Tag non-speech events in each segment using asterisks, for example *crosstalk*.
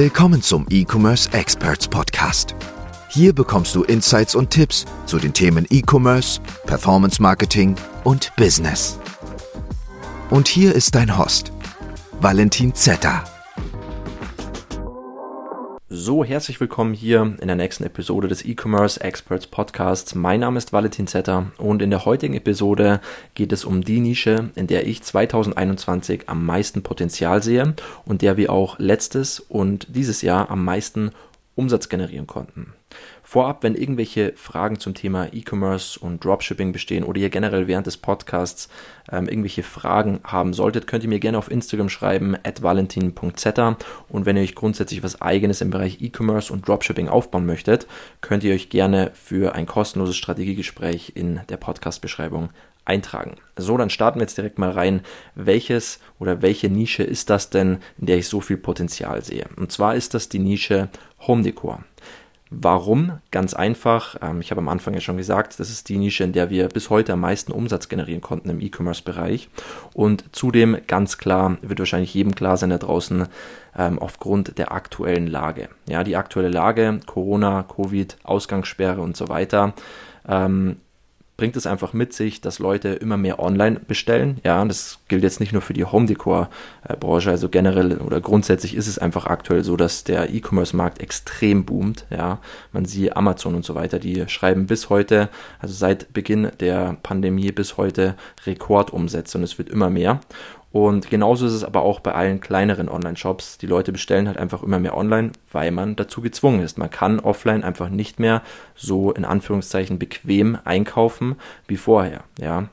Willkommen zum E-Commerce Experts Podcast. Hier bekommst du Insights und Tipps zu den Themen E-Commerce, Performance Marketing und Business. Und hier ist dein Host, Valentin Zetter. So, herzlich willkommen hier in der nächsten Episode des E-Commerce Experts Podcasts. Mein Name ist Valentin Zetter und in der heutigen Episode geht es um die Nische, in der ich 2021 am meisten Potenzial sehe und der wir auch letztes und dieses Jahr am meisten Umsatz generieren konnten. Vorab, wenn irgendwelche Fragen zum Thema E-Commerce und Dropshipping bestehen oder ihr generell während des Podcasts ähm, irgendwelche Fragen haben solltet, könnt ihr mir gerne auf Instagram schreiben, at valentin.zeta. Und wenn ihr euch grundsätzlich was eigenes im Bereich E-Commerce und Dropshipping aufbauen möchtet, könnt ihr euch gerne für ein kostenloses Strategiegespräch in der Podcast-Beschreibung eintragen. So, dann starten wir jetzt direkt mal rein. Welches oder welche Nische ist das denn, in der ich so viel Potenzial sehe? Und zwar ist das die Nische Home Decor. Warum? Ganz einfach. Ähm, ich habe am Anfang ja schon gesagt, das ist die Nische, in der wir bis heute am meisten Umsatz generieren konnten im E-Commerce-Bereich. Und zudem ganz klar, wird wahrscheinlich jedem klar sein da draußen, ähm, aufgrund der aktuellen Lage. Ja, die aktuelle Lage, Corona, Covid, Ausgangssperre und so weiter, ähm, bringt es einfach mit sich, dass Leute immer mehr online bestellen. Ja, das gilt jetzt nicht nur für die Home-Decor-Branche, also generell oder grundsätzlich ist es einfach aktuell so, dass der E-Commerce-Markt extrem boomt. Ja, man sieht Amazon und so weiter, die schreiben bis heute, also seit Beginn der Pandemie bis heute Rekordumsätze und es wird immer mehr. Und genauso ist es aber auch bei allen kleineren Online-Shops. Die Leute bestellen halt einfach immer mehr online, weil man dazu gezwungen ist. Man kann offline einfach nicht mehr so in Anführungszeichen bequem einkaufen wie vorher. Ja,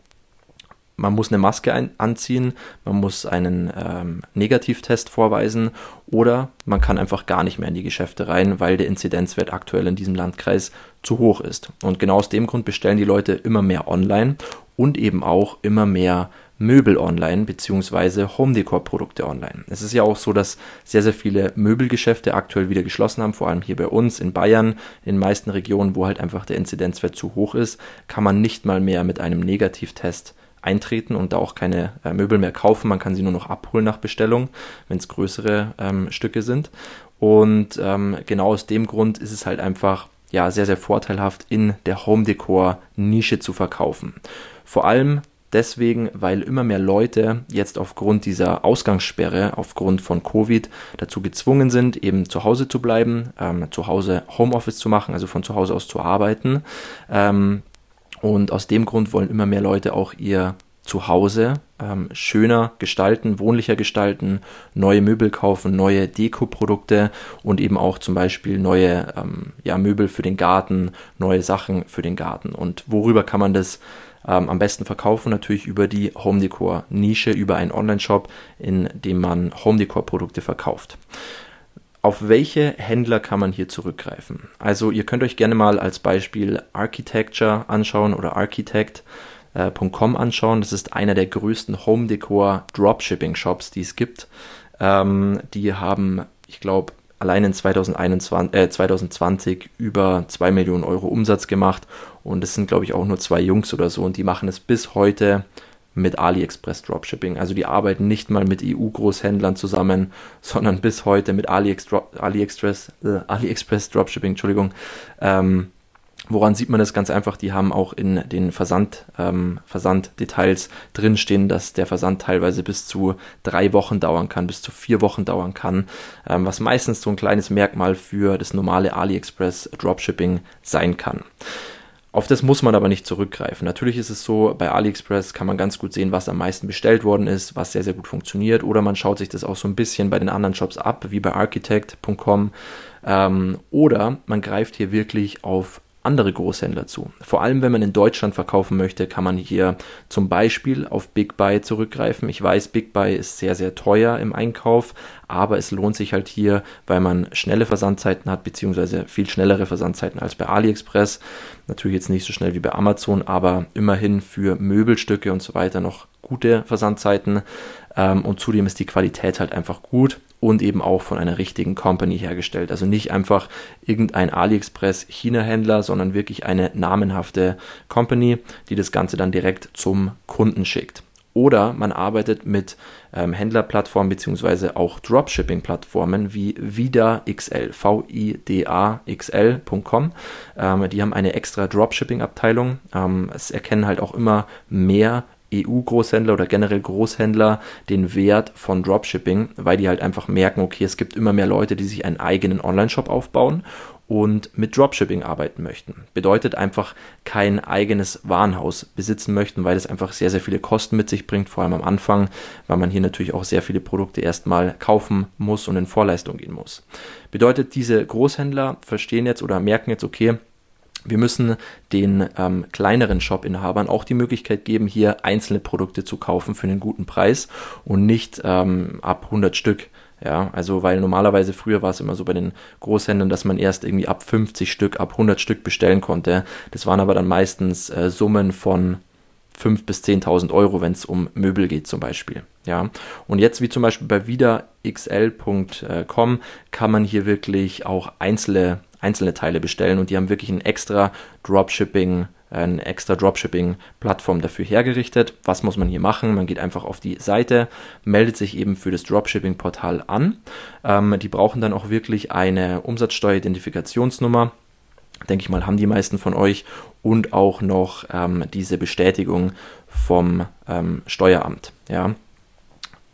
man muss eine Maske ein, anziehen, man muss einen ähm, Negativtest vorweisen oder man kann einfach gar nicht mehr in die Geschäfte rein, weil der Inzidenzwert aktuell in diesem Landkreis zu hoch ist. Und genau aus dem Grund bestellen die Leute immer mehr online und eben auch immer mehr Möbel online beziehungsweise Home-Decor-Produkte online. Es ist ja auch so, dass sehr, sehr viele Möbelgeschäfte aktuell wieder geschlossen haben, vor allem hier bei uns in Bayern, in den meisten Regionen, wo halt einfach der Inzidenzwert zu hoch ist, kann man nicht mal mehr mit einem Negativtest eintreten und da auch keine äh, Möbel mehr kaufen. Man kann sie nur noch abholen nach Bestellung, wenn es größere ähm, Stücke sind. Und ähm, genau aus dem Grund ist es halt einfach ja sehr, sehr vorteilhaft, in der Home-Decor-Nische zu verkaufen. Vor allem deswegen, weil immer mehr Leute jetzt aufgrund dieser Ausgangssperre, aufgrund von Covid dazu gezwungen sind, eben zu Hause zu bleiben, ähm, zu Hause Homeoffice zu machen, also von zu Hause aus zu arbeiten. Ähm, und aus dem Grund wollen immer mehr Leute auch ihr Zuhause ähm, schöner gestalten, wohnlicher gestalten, neue Möbel kaufen, neue Dekoprodukte und eben auch zum Beispiel neue ähm, ja, Möbel für den Garten, neue Sachen für den Garten. Und worüber kann man das ähm, am besten verkaufen? Natürlich über die Home Decor Nische, über einen Online-Shop, in dem man Home Decor Produkte verkauft. Auf welche Händler kann man hier zurückgreifen? Also ihr könnt euch gerne mal als Beispiel Architecture anschauen oder Architect.com äh, anschauen. Das ist einer der größten Home Decor Dropshipping Shops, die es gibt. Ähm, die haben, ich glaube, allein in 2021, äh, 2020 über 2 Millionen Euro Umsatz gemacht. Und es sind, glaube ich, auch nur zwei Jungs oder so. Und die machen es bis heute mit AliExpress Dropshipping. Also die arbeiten nicht mal mit EU-Großhändlern zusammen, *laughs* sondern bis heute mit AliExpress, äh, AliExpress Dropshipping, Entschuldigung. Ähm, woran sieht man das ganz einfach? Die haben auch in den Versand, ähm, Versanddetails drinstehen, dass der Versand teilweise bis zu drei Wochen dauern kann, bis zu vier Wochen dauern kann, ähm, was meistens so ein kleines Merkmal für das normale AliExpress Dropshipping sein kann. Auf das muss man aber nicht zurückgreifen. Natürlich ist es so, bei AliExpress kann man ganz gut sehen, was am meisten bestellt worden ist, was sehr, sehr gut funktioniert. Oder man schaut sich das auch so ein bisschen bei den anderen Shops ab, wie bei architect.com. Ähm, oder man greift hier wirklich auf andere Großhändler zu. Vor allem, wenn man in Deutschland verkaufen möchte, kann man hier zum Beispiel auf Big Buy zurückgreifen. Ich weiß, Big Buy ist sehr, sehr teuer im Einkauf, aber es lohnt sich halt hier, weil man schnelle Versandzeiten hat, beziehungsweise viel schnellere Versandzeiten als bei AliExpress. Natürlich jetzt nicht so schnell wie bei Amazon, aber immerhin für Möbelstücke und so weiter noch gute Versandzeiten. Ähm, und zudem ist die Qualität halt einfach gut und eben auch von einer richtigen Company hergestellt. Also nicht einfach irgendein AliExpress China-Händler, sondern wirklich eine namenhafte Company, die das Ganze dann direkt zum Kunden schickt. oder man arbeitet mit ähm, Händlerplattformen beziehungsweise auch Dropshipping-Plattformen wie VidaXL, V-I-D-A-X-L.com. Ähm, die haben eine extra Dropshipping-Abteilung. Ähm, es erkennen halt auch immer mehr EU-Großhändler oder generell Großhändler den Wert von Dropshipping, weil die halt einfach merken, okay, es gibt immer mehr Leute, die sich einen eigenen Online-Shop aufbauen und mit Dropshipping arbeiten möchten. Bedeutet einfach kein eigenes Warenhaus besitzen möchten, weil es einfach sehr, sehr viele Kosten mit sich bringt, vor allem am Anfang, weil man hier natürlich auch sehr viele Produkte erstmal kaufen muss und in Vorleistung gehen muss. Bedeutet, diese Großhändler verstehen jetzt oder merken jetzt, okay, wir müssen den ähm, kleineren Shop-Inhabern auch die Möglichkeit geben, hier einzelne Produkte zu kaufen für einen guten Preis und nicht ähm, ab 100 Stück ja, also weil normalerweise früher war es immer so bei den Großhändlern, dass man erst irgendwie ab 50 Stück, ab 100 Stück bestellen konnte. Das waren aber dann meistens äh, Summen von 5.000 bis 10.000 Euro, wenn es um Möbel geht zum Beispiel. Ja, und jetzt wie zum Beispiel bei wiederxl.com kann man hier wirklich auch einzelne, einzelne Teile bestellen und die haben wirklich ein extra Dropshipping eine extra Dropshipping-Plattform dafür hergerichtet. Was muss man hier machen? Man geht einfach auf die Seite, meldet sich eben für das Dropshipping-Portal an. Ähm, die brauchen dann auch wirklich eine Umsatzsteueridentifikationsnummer. Denke ich mal, haben die meisten von euch und auch noch ähm, diese Bestätigung vom ähm, Steueramt. Ja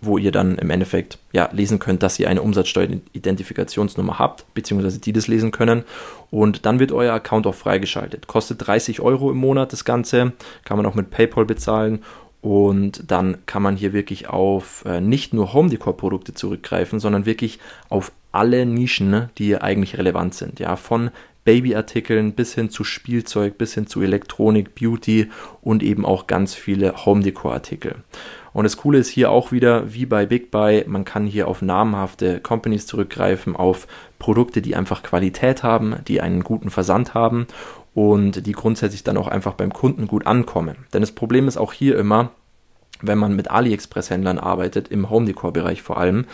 wo ihr dann im Endeffekt ja, lesen könnt, dass ihr eine Umsatzsteueridentifikationsnummer habt, beziehungsweise die das lesen können. Und dann wird euer Account auch freigeschaltet. Kostet 30 Euro im Monat das Ganze, kann man auch mit PayPal bezahlen. Und dann kann man hier wirklich auf äh, nicht nur Home Decor Produkte zurückgreifen, sondern wirklich auf alle Nischen, ne, die eigentlich relevant sind. Ja, von Babyartikeln bis hin zu Spielzeug, bis hin zu Elektronik, Beauty und eben auch ganz viele Home Decor Artikel. Und das Coole ist hier auch wieder, wie bei Big Buy, man kann hier auf namhafte Companies zurückgreifen, auf Produkte, die einfach Qualität haben, die einen guten Versand haben und die grundsätzlich dann auch einfach beim Kunden gut ankommen. Denn das Problem ist auch hier immer, wenn man mit AliExpress-Händlern arbeitet, im Home-Decor-Bereich vor allem,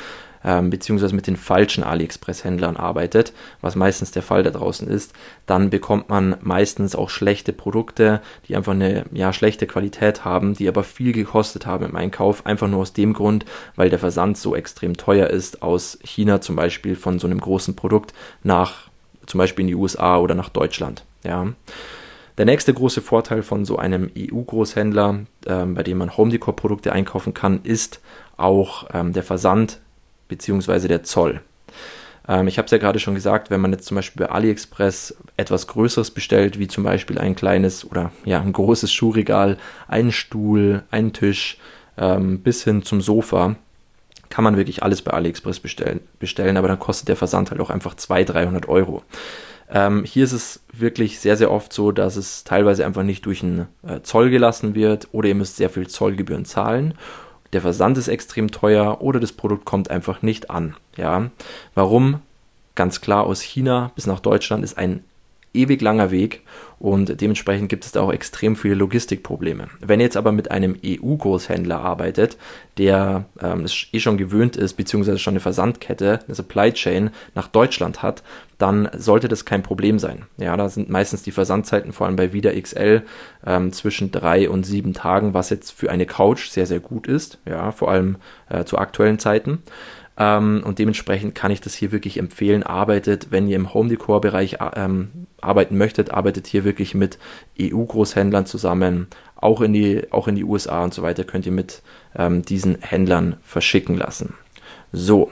ähm, beziehungsweise mit den falschen AliExpress-Händlern arbeitet, was meistens der Fall da draußen ist, dann bekommt man meistens auch schlechte Produkte, die einfach eine ja, schlechte Qualität haben, die aber viel gekostet haben im Einkauf, einfach nur aus dem Grund, weil der Versand so extrem teuer ist aus China zum Beispiel von so einem großen Produkt nach zum Beispiel in die USA oder nach Deutschland. Ja. Der nächste große Vorteil von so einem EU-Großhändler, ähm, bei dem man Home Decor Produkte einkaufen kann, ist auch ähm, der Versand beziehungsweise der Zoll. Ähm, ich habe es ja gerade schon gesagt, wenn man jetzt zum Beispiel bei AliExpress etwas Größeres bestellt, wie zum Beispiel ein kleines oder ja ein großes Schuhregal, einen Stuhl, einen Tisch ähm, bis hin zum Sofa, kann man wirklich alles bei AliExpress bestellen, bestellen aber dann kostet der Versand halt auch einfach 200, 300 Euro. Ähm, hier ist es wirklich sehr, sehr oft so, dass es teilweise einfach nicht durch einen äh, Zoll gelassen wird oder ihr müsst sehr viel Zollgebühren zahlen der Versand ist extrem teuer oder das Produkt kommt einfach nicht an. Ja, warum? Ganz klar aus China bis nach Deutschland ist ein ewig langer Weg und dementsprechend gibt es da auch extrem viele Logistikprobleme. Wenn ihr jetzt aber mit einem EU-Großhändler arbeitet, der ähm, es eh schon gewöhnt ist, beziehungsweise schon eine Versandkette, eine Supply Chain nach Deutschland hat, dann sollte das kein Problem sein. Ja, da sind meistens die Versandzeiten, vor allem bei Wieder XL, ähm, zwischen drei und sieben Tagen, was jetzt für eine Couch sehr, sehr gut ist, ja, vor allem äh, zu aktuellen Zeiten. Ähm, und dementsprechend kann ich das hier wirklich empfehlen. Arbeitet, wenn ihr im Home Decor Bereich ähm, arbeiten möchtet, arbeitet hier wirklich mit EU-Großhändlern zusammen. Auch in, die, auch in die USA und so weiter könnt ihr mit ähm, diesen Händlern verschicken lassen. So,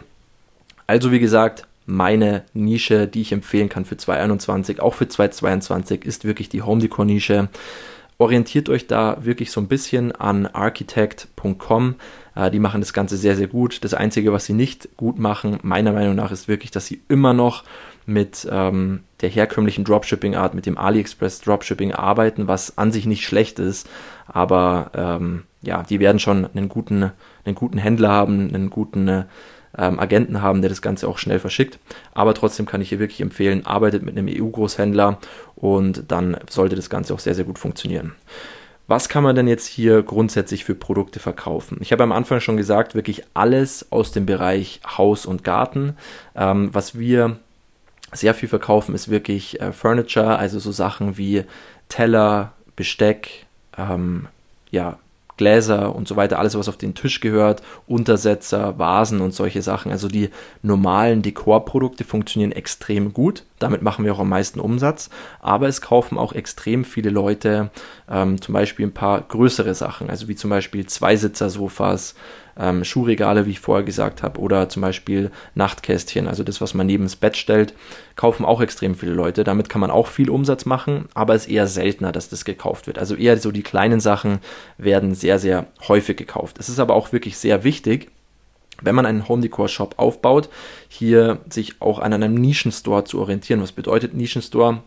also wie gesagt, meine Nische, die ich empfehlen kann für 2021, auch für 2022, ist wirklich die Home Decor Nische. Orientiert euch da wirklich so ein bisschen an architect.com. Äh, die machen das Ganze sehr, sehr gut. Das Einzige, was sie nicht gut machen, meiner Meinung nach, ist wirklich, dass sie immer noch mit ähm, der herkömmlichen Dropshipping-Art, mit dem AliExpress Dropshipping arbeiten, was an sich nicht schlecht ist. Aber ähm, ja, die werden schon einen guten, einen guten Händler haben, einen guten äh, ähm, Agenten haben, der das Ganze auch schnell verschickt. Aber trotzdem kann ich hier wirklich empfehlen, arbeitet mit einem EU-Großhändler und dann sollte das Ganze auch sehr, sehr gut funktionieren. Was kann man denn jetzt hier grundsätzlich für Produkte verkaufen? Ich habe am Anfang schon gesagt, wirklich alles aus dem Bereich Haus und Garten. Ähm, was wir sehr viel verkaufen, ist wirklich äh, Furniture, also so Sachen wie Teller, Besteck, ähm, ja, Gläser und so weiter, alles was auf den Tisch gehört, Untersetzer, Vasen und solche Sachen. Also die normalen Dekorprodukte funktionieren extrem gut. Damit machen wir auch am meisten Umsatz. Aber es kaufen auch extrem viele Leute ähm, zum Beispiel ein paar größere Sachen, also wie zum Beispiel Zweisitzer-Sofas, ähm, Schuhregale, wie ich vorher gesagt habe, oder zum Beispiel Nachtkästchen, also das, was man neben das Bett stellt, kaufen auch extrem viele Leute. Damit kann man auch viel Umsatz machen, aber es ist eher seltener, dass das gekauft wird. Also eher so die kleinen Sachen werden sehr, sehr häufig gekauft. Es ist aber auch wirklich sehr wichtig, wenn man einen Home Decor Shop aufbaut, hier sich auch an einem Nischenstore zu orientieren. Was bedeutet Nischenstore?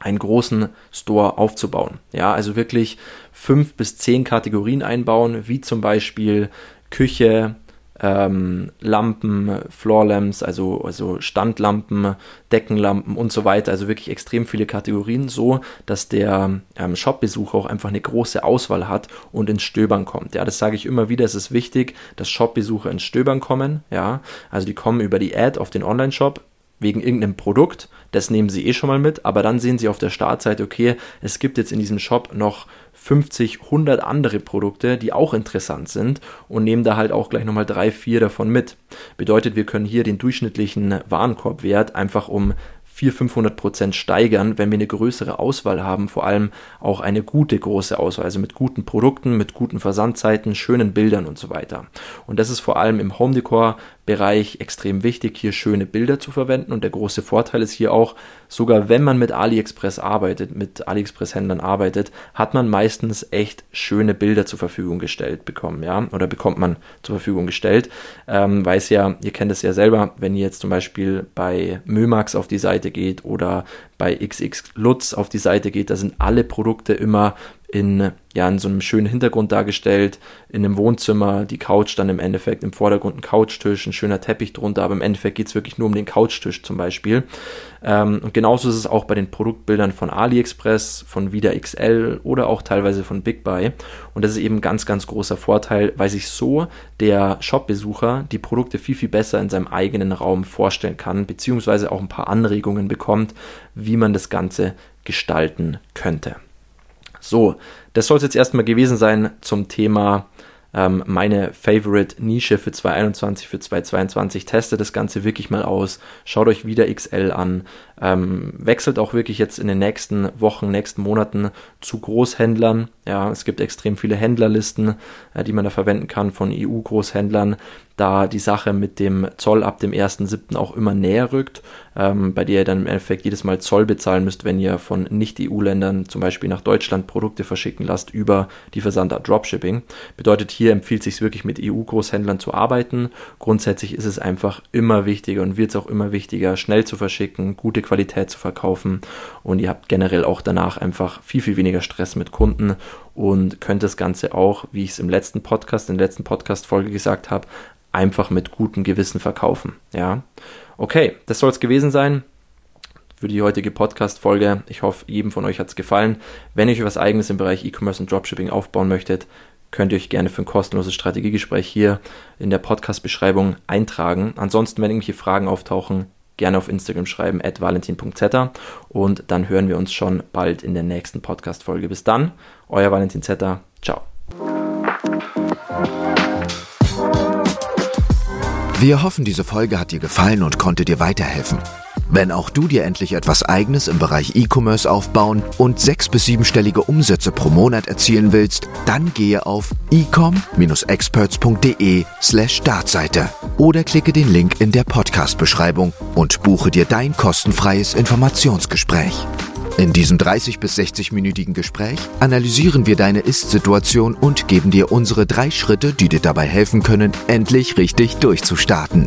einen großen Store aufzubauen. Ja, also wirklich fünf bis zehn Kategorien einbauen, wie zum Beispiel Küche, ähm, Lampen, Floorlamps, also, also Standlampen, Deckenlampen und so weiter. Also wirklich extrem viele Kategorien, so dass der ähm, Shop-Besucher auch einfach eine große Auswahl hat und ins Stöbern kommt. Ja, das sage ich immer wieder. Es ist wichtig, dass Shop-Besucher ins Stöbern kommen. Ja, also die kommen über die Ad auf den Online-Shop wegen irgendeinem Produkt, das nehmen sie eh schon mal mit, aber dann sehen sie auf der Startseite, okay, es gibt jetzt in diesem Shop noch 50, 100 andere Produkte, die auch interessant sind und nehmen da halt auch gleich nochmal drei, vier davon mit. Bedeutet, wir können hier den durchschnittlichen Warenkorbwert einfach um 400, 500 Prozent steigern, wenn wir eine größere Auswahl haben, vor allem auch eine gute große Auswahl, also mit guten Produkten, mit guten Versandzeiten, schönen Bildern und so weiter. Und das ist vor allem im Home Decor Bereich extrem wichtig, hier schöne Bilder zu verwenden. Und der große Vorteil ist hier auch, sogar wenn man mit AliExpress arbeitet, mit AliExpress-Händlern arbeitet, hat man meistens echt schöne Bilder zur Verfügung gestellt bekommen, ja, oder bekommt man zur Verfügung gestellt. Ähm, weiß ja, ihr kennt es ja selber, wenn ihr jetzt zum Beispiel bei Mömax auf die Seite geht oder bei XX Lutz auf die Seite geht, da sind alle Produkte immer in, ja, in so einem schönen Hintergrund dargestellt, in einem Wohnzimmer, die Couch dann im Endeffekt im Vordergrund ein Couchtisch, ein schöner Teppich drunter, aber im Endeffekt geht es wirklich nur um den Couchtisch zum Beispiel. Ähm, und genauso ist es auch bei den Produktbildern von AliExpress, von Vida XL oder auch teilweise von Big Buy. Und das ist eben ein ganz, ganz großer Vorteil, weil sich so der Shop-Besucher die Produkte viel, viel besser in seinem eigenen Raum vorstellen kann, beziehungsweise auch ein paar Anregungen bekommt, wie man das Ganze gestalten könnte. So, das soll es jetzt erstmal gewesen sein zum Thema ähm, meine Favorite Nische für 2021, für 2022. Teste das Ganze wirklich mal aus. Schaut euch wieder XL an. Ähm, wechselt auch wirklich jetzt in den nächsten Wochen, nächsten Monaten zu Großhändlern. Ja, es gibt extrem viele Händlerlisten, äh, die man da verwenden kann von EU-Großhändlern da die Sache mit dem Zoll ab dem 1.7. auch immer näher rückt, ähm, bei der ihr dann im Endeffekt jedes Mal Zoll bezahlen müsst, wenn ihr von Nicht-EU-Ländern zum Beispiel nach Deutschland Produkte verschicken lasst über die Versandart Dropshipping. Bedeutet, hier empfiehlt sich wirklich mit EU-Großhändlern zu arbeiten. Grundsätzlich ist es einfach immer wichtiger und wird es auch immer wichtiger, schnell zu verschicken, gute Qualität zu verkaufen und ihr habt generell auch danach einfach viel, viel weniger Stress mit Kunden und könnt das Ganze auch, wie ich es im letzten Podcast, in der letzten Podcast-Folge gesagt habe, einfach mit gutem Gewissen verkaufen. Ja, okay, das soll es gewesen sein für die heutige Podcast-Folge. Ich hoffe, jedem von euch hat es gefallen. Wenn ihr euch was Eigenes im Bereich E-Commerce und Dropshipping aufbauen möchtet, könnt ihr euch gerne für ein kostenloses Strategiegespräch hier in der Podcast-Beschreibung eintragen. Ansonsten, wenn irgendwelche Fragen auftauchen, gerne auf Instagram schreiben, at valentin.zetter und dann hören wir uns schon bald in der nächsten Podcast-Folge. Bis dann, euer Valentin Zetter. Ciao. Wir hoffen, diese Folge hat dir gefallen und konnte dir weiterhelfen. Wenn auch du dir endlich etwas Eigenes im Bereich E-Commerce aufbauen und sechs- bis siebenstellige Umsätze pro Monat erzielen willst, dann gehe auf ecom-experts.de slash Startseite oder klicke den Link in der Podcast-Beschreibung und buche dir dein kostenfreies Informationsgespräch. In diesem 30 bis 60-minütigen Gespräch analysieren wir deine Ist-Situation und geben dir unsere drei Schritte, die dir dabei helfen können, endlich richtig durchzustarten.